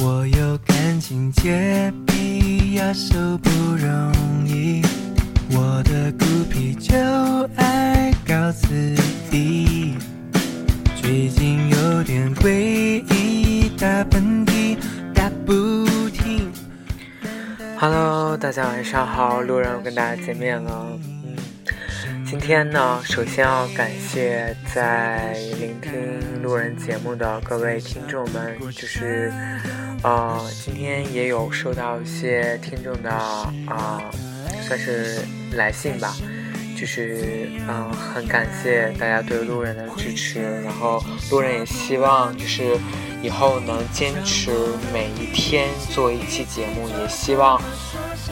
我有感情洁癖，压手不容易。我的孤僻就爱搞自闭，最近有点诡异，打喷嚏打不停。Hello，大家晚上好，路人又跟大家见面了。今天呢，首先要感谢在聆听路人节目的各位听众们，就是，呃，今天也有收到一些听众的啊、算是来信吧，就是嗯、很感谢大家对路人的支持，然后路人也希望就是以后能坚持每一天做一期节目，也希望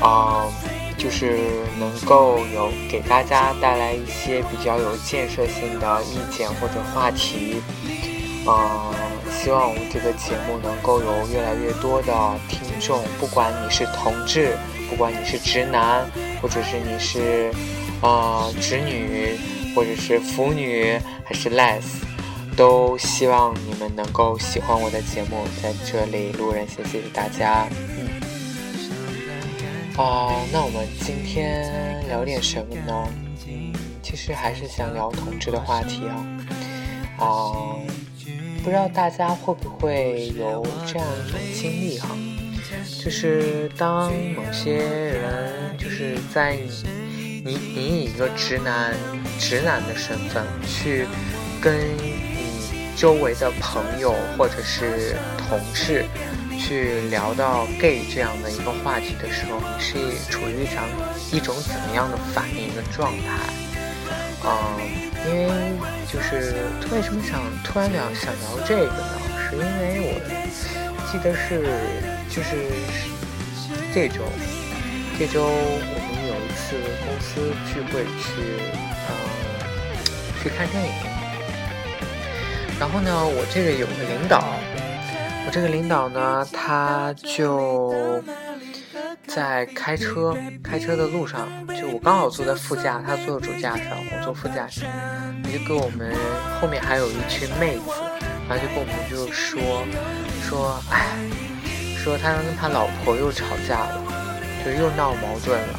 啊、就是能够有给大家带来一些比较有建设性的意见或者话题，呃，希望我们这个节目能够有越来越多的听众，不管你是同志，不管你是直男，或者是你是呃直女，或者是腐女，还是 less，都希望你们能够喜欢我的节目。在这里，路人先谢谢大家。嗯。啊、那我们今天聊点什么呢？其实还是想聊同志的话题啊。啊、不知道大家会不会有这样一种经历哈、就是当某些人就是在你你你以一个直男直男的身份去跟你周围的朋友或者是同事去聊到 gay 这样的一个话题的时候，你是处于一场一种怎么样的反应的状态？嗯，因为就是为什么想突然聊想聊这个呢？是因为我记得是就是这周这周我们有一次公司聚会去嗯去看电影，然后呢，我这个有个领导，我这个领导呢，他就在开车开车的路上，就我刚好坐在副驾，他坐主驾上，我坐副驾驶，他就跟我们后面还有一群妹子，然后就跟我们就说说，哎，说他跟他老婆又吵架了，就又闹矛盾了，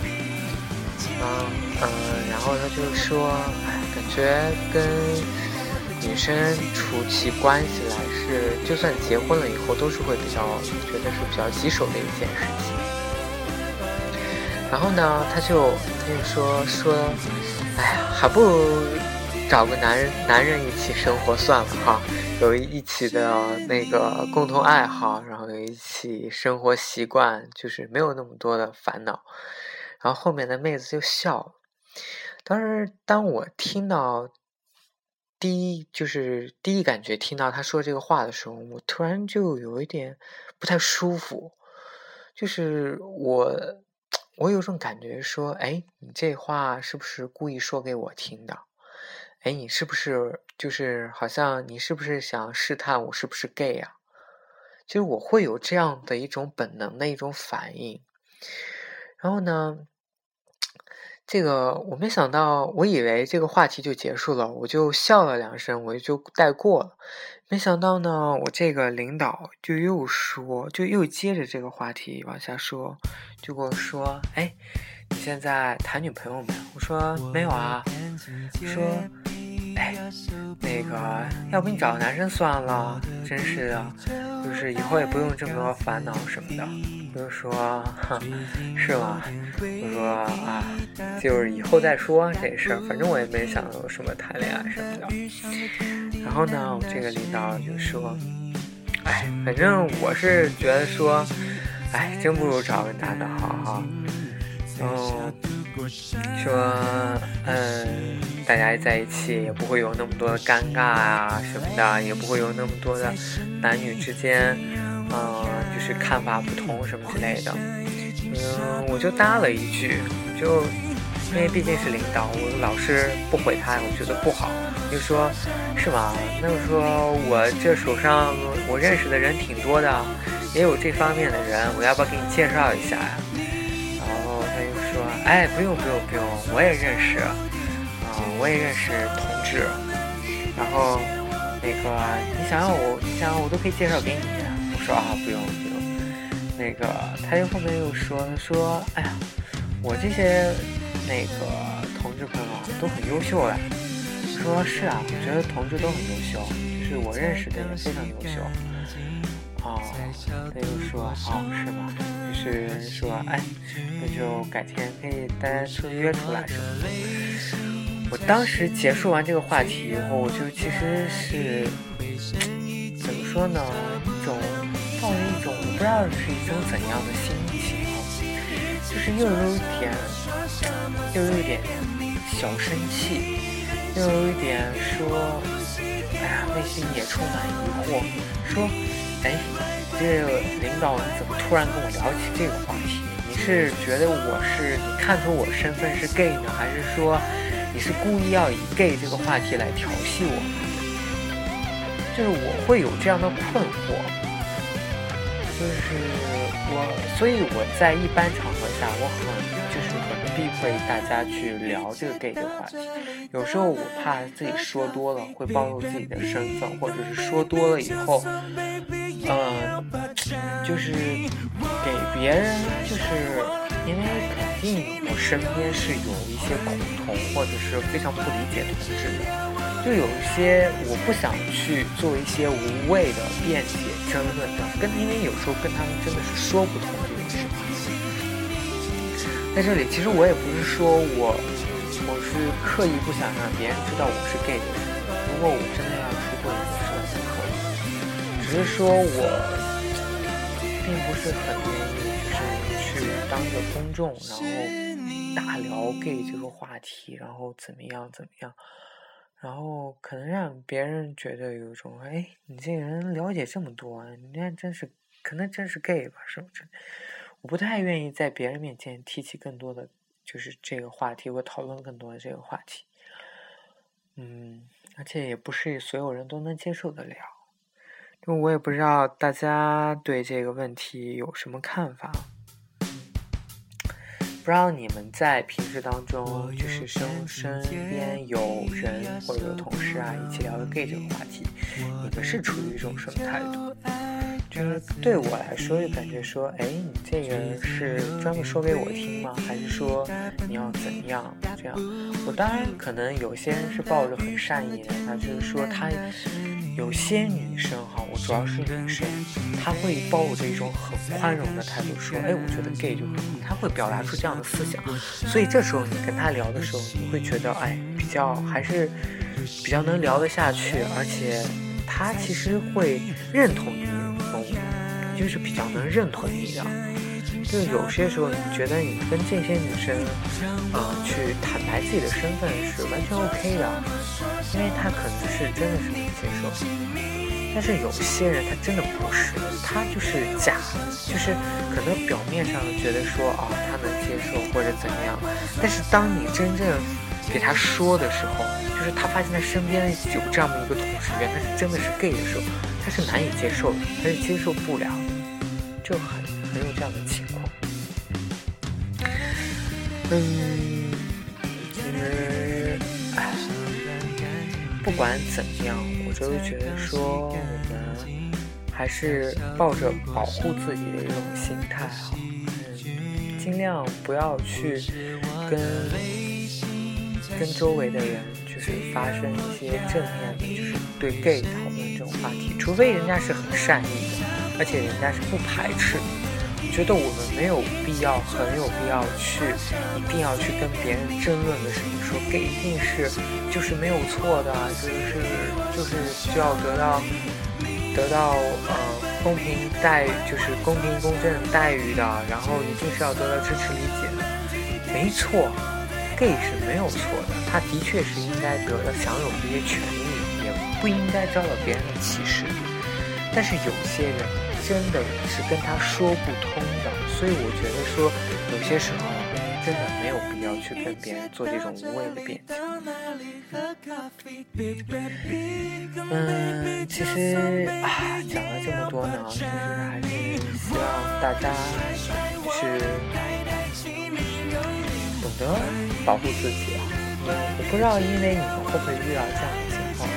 嗯嗯，然后他就说，哎，感觉跟女生处起关系来是，就算结婚了以后，都是会比较觉得是比较棘手的一件事情。然后呢，他就他就说说，哎呀，还不如找个男人男人一起生活算了哈，有一起的那个共同爱好，然后有一起生活习惯，就是没有那么多的烦恼。然后后面的妹子就笑了。当时当我听到第一就是第一感觉听到他说这个话的时候，我突然就有一点不太舒服，就是我我有种感觉说，哎，你这话是不是故意说给我听的？哎，你是不是就是好像你是不是想试探我是不是 gay 啊？就是我会有这样的一种本能的一种反应。然后呢，这个我没想到，我以为这个话题就结束了，我就笑了两声，我就带过了。没想到呢，我这个领导就又说，就又接着这个话题往下说，就跟我说：“哎，你现在谈女朋友没？”我说：“没有啊。”说：“哎，那个，要不你找个男生算了，真是的，就是以后也不用这么多烦恼什么的。”我就说：“哼，是吗？”我说：“啊，就是以后再说这事儿，反正我也没想有什么谈恋爱什么的。”然后呢，我这个领导就说：“哎，反正我是觉得说，哎，真不如找个男的好哈。”然后说：“嗯，大家在一起也不会有那么多的尴尬啊什么的，也不会有那么多的男女之间，嗯，就是看法不同什么之类的。”嗯，我就搭了一句，就因为毕竟是领导，我老是不回他，我觉得不好。就说，是吗？那我说我这手上我认识的人挺多的，也有这方面的人，我要不要给你介绍一下呀？然后他就说，哎，不用不用不用，我也认识，啊、我也认识同志。然后那个你想要我，你想要我都可以介绍给你。我说啊，不用。那个他又后面又说，他说，哎呀，我这些那个同志朋友啊都很优秀了。说是啊，我觉得同志都很优秀，就是我认识的也非常优秀。哦，他又说，哦，是吗？就是说，哎，那就改天可以大家出约出来什么的。我当时结束完这个话题以后，我就其实是怎么说呢？一种道是一种怎样的心情，就是又有一点，又有一点小生气，又有一点说，哎呀，内心也充满疑惑，说，哎，这个领导你怎么突然跟我聊起这个话题？你是觉得我是你看出我身份是 gay 呢，还是说？你是故意要以 gay 这个话题来调戏我，就是我会有这样的困惑，就是我，所以我在一般场合下，我很就是很避讳大家去聊这个 gay 的话题。有时候我怕自己说多了会暴露自己的身份，或者是说多了以后，嗯，就是给别人就是因为肯。定我身边是有一些恐同或者是非常不理解同志的，就有一些我不想去做一些无谓的辩解争论的，跟因为有时候跟他们真的是说不通这种事情。在这里，其实我也不是说我我是刻意不想让别人知道我是 gay 的，如果我真的要出柜，我是不可以，只是说我并不是很愿意。就是去当着公众，然后大聊 gay 这个话题，然后怎么样怎么样，然后可能让别人觉得有一种，哎，你这个人了解这么多，你看真是，可能真是 gay 吧，是不是？我不太愿意在别人面前提起更多的就是这个话题，或讨论更多的这个话题。嗯，而且也不是所有人都能接受得了，就我也不知道大家对这个问题有什么看法。不知道你们在平时当中，就是身身边有人或者有同事啊，一起聊 gay 这个话题，你们是处于一种什么态度？就是对我来说，就感觉说，哎，你这个是专门说给我听吗？还是说你要怎样？这样，我当然可能有些人是抱着很善意的，那就是说他。有些女生哈，我主要是女生，她会抱着一种很宽容的态度说：“哎，我觉得 gay 就很好。”她会表达出这样的思想，所以这时候你跟她聊的时候，你会觉得哎，比较还是比较能聊得下去，而且她其实会认同你，就是比较能认同你的。就有些时候，你觉得你跟这些女生，呃，去坦白自己的身份是完全 OK 的，因为她可能是真的是能接受。但是有些人他真的不是，他就是假，就是可能表面上觉得说啊他能接受或者怎样，但是当你真正给他说的时候，就是他发现他身边有这样的一个同事，原来是真的是 gay 的时候，他是难以接受的，他是接受不了，就很很有这样的情况。嗯，其实，哎，不管怎么样，我都觉得说，我们还是抱着保护自己的一种心态哈，尽量不要去跟跟周围的人就是发生一些正面的，就是对 gay 讨论这种话题，除非人家是很善意的，而且人家是不排斥。觉得我们没有必要，很有必要去，一定要去跟别人争论的什么，说 gay 一定是就是没有错的，就是就是就要得到得到呃公平待，就是公平公正待遇的，然后一定是要得到支持理解的。没错，gay 是没有错的，他的确是应该得到享有这些权利，也不应该遭到别人的歧视。但是有些人。真的是跟他说不通的，所以我觉得说有些时候真的没有必要去跟别人做这种无谓的辩解。嗯，其实啊，讲了这么多呢，其实还是希望大家是懂得保护自己啊。我不知道，因为你们会不会遇到这样的情况，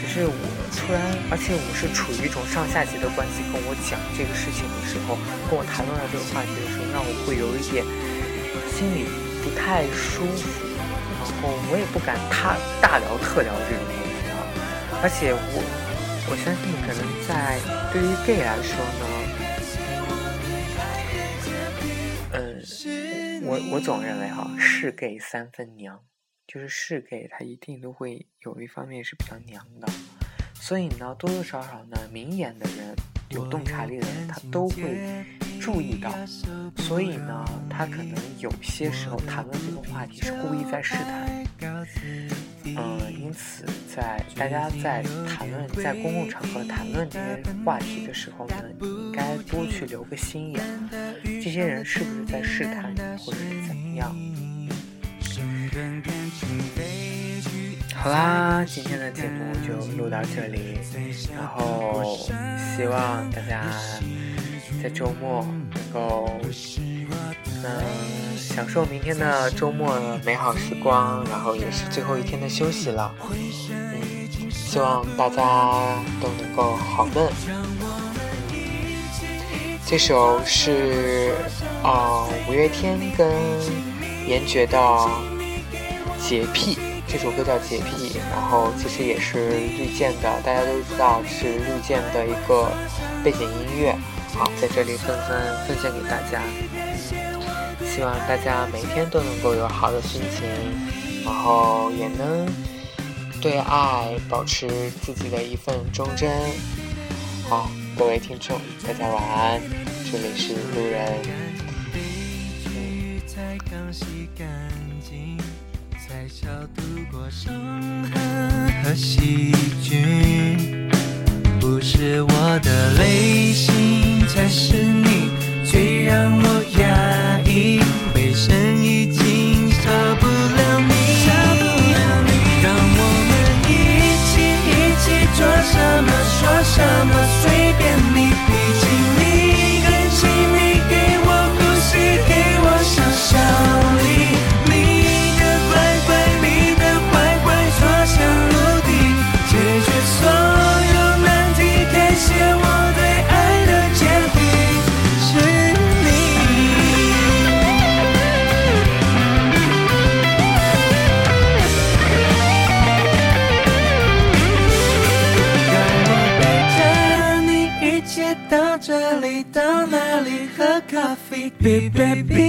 只是我。突然，而且我是处于一种上下级的关系，跟我讲这个事情的时候，跟我谈论到这个话题的时候，让我会有一点心里不太舒服，然后我也不敢他大聊特聊这种东西啊。而且我我相信，可能在对于 gay 来说呢，嗯，我我总认为哈，是 gay 三分娘。就是是给他一定都会有一方面是比较娘的，所以呢，多多少少呢，明眼的人、有洞察力的人，他都会注意到，所以呢，他可能有些时候谈论这个话题是故意在试探。嗯，因此在大家在谈论在公共场合谈论这些话题的时候呢，应该多去留个心眼，这些人是不是在试探你，或者是怎么样？好啦，今天的节目就录到这里，然后希望大家在周末能够嗯享受明天的周末美好时光，然后也是最后一天的休息了，嗯，希望大家都能够好梦。这首是啊五月天跟严爵的。洁癖这首歌叫洁癖，然后其实也是绿箭的，大家都知道是绿箭的一个背景音乐。好，在这里纷纷奉献给大家，希望大家每天都能够有好的心情，然后也能对爱保持自己的一份忠贞。好，各位听众，大家晚安，这里是路人。在笑度过伤痕和细菌，不是我的类型，才是你 Baby.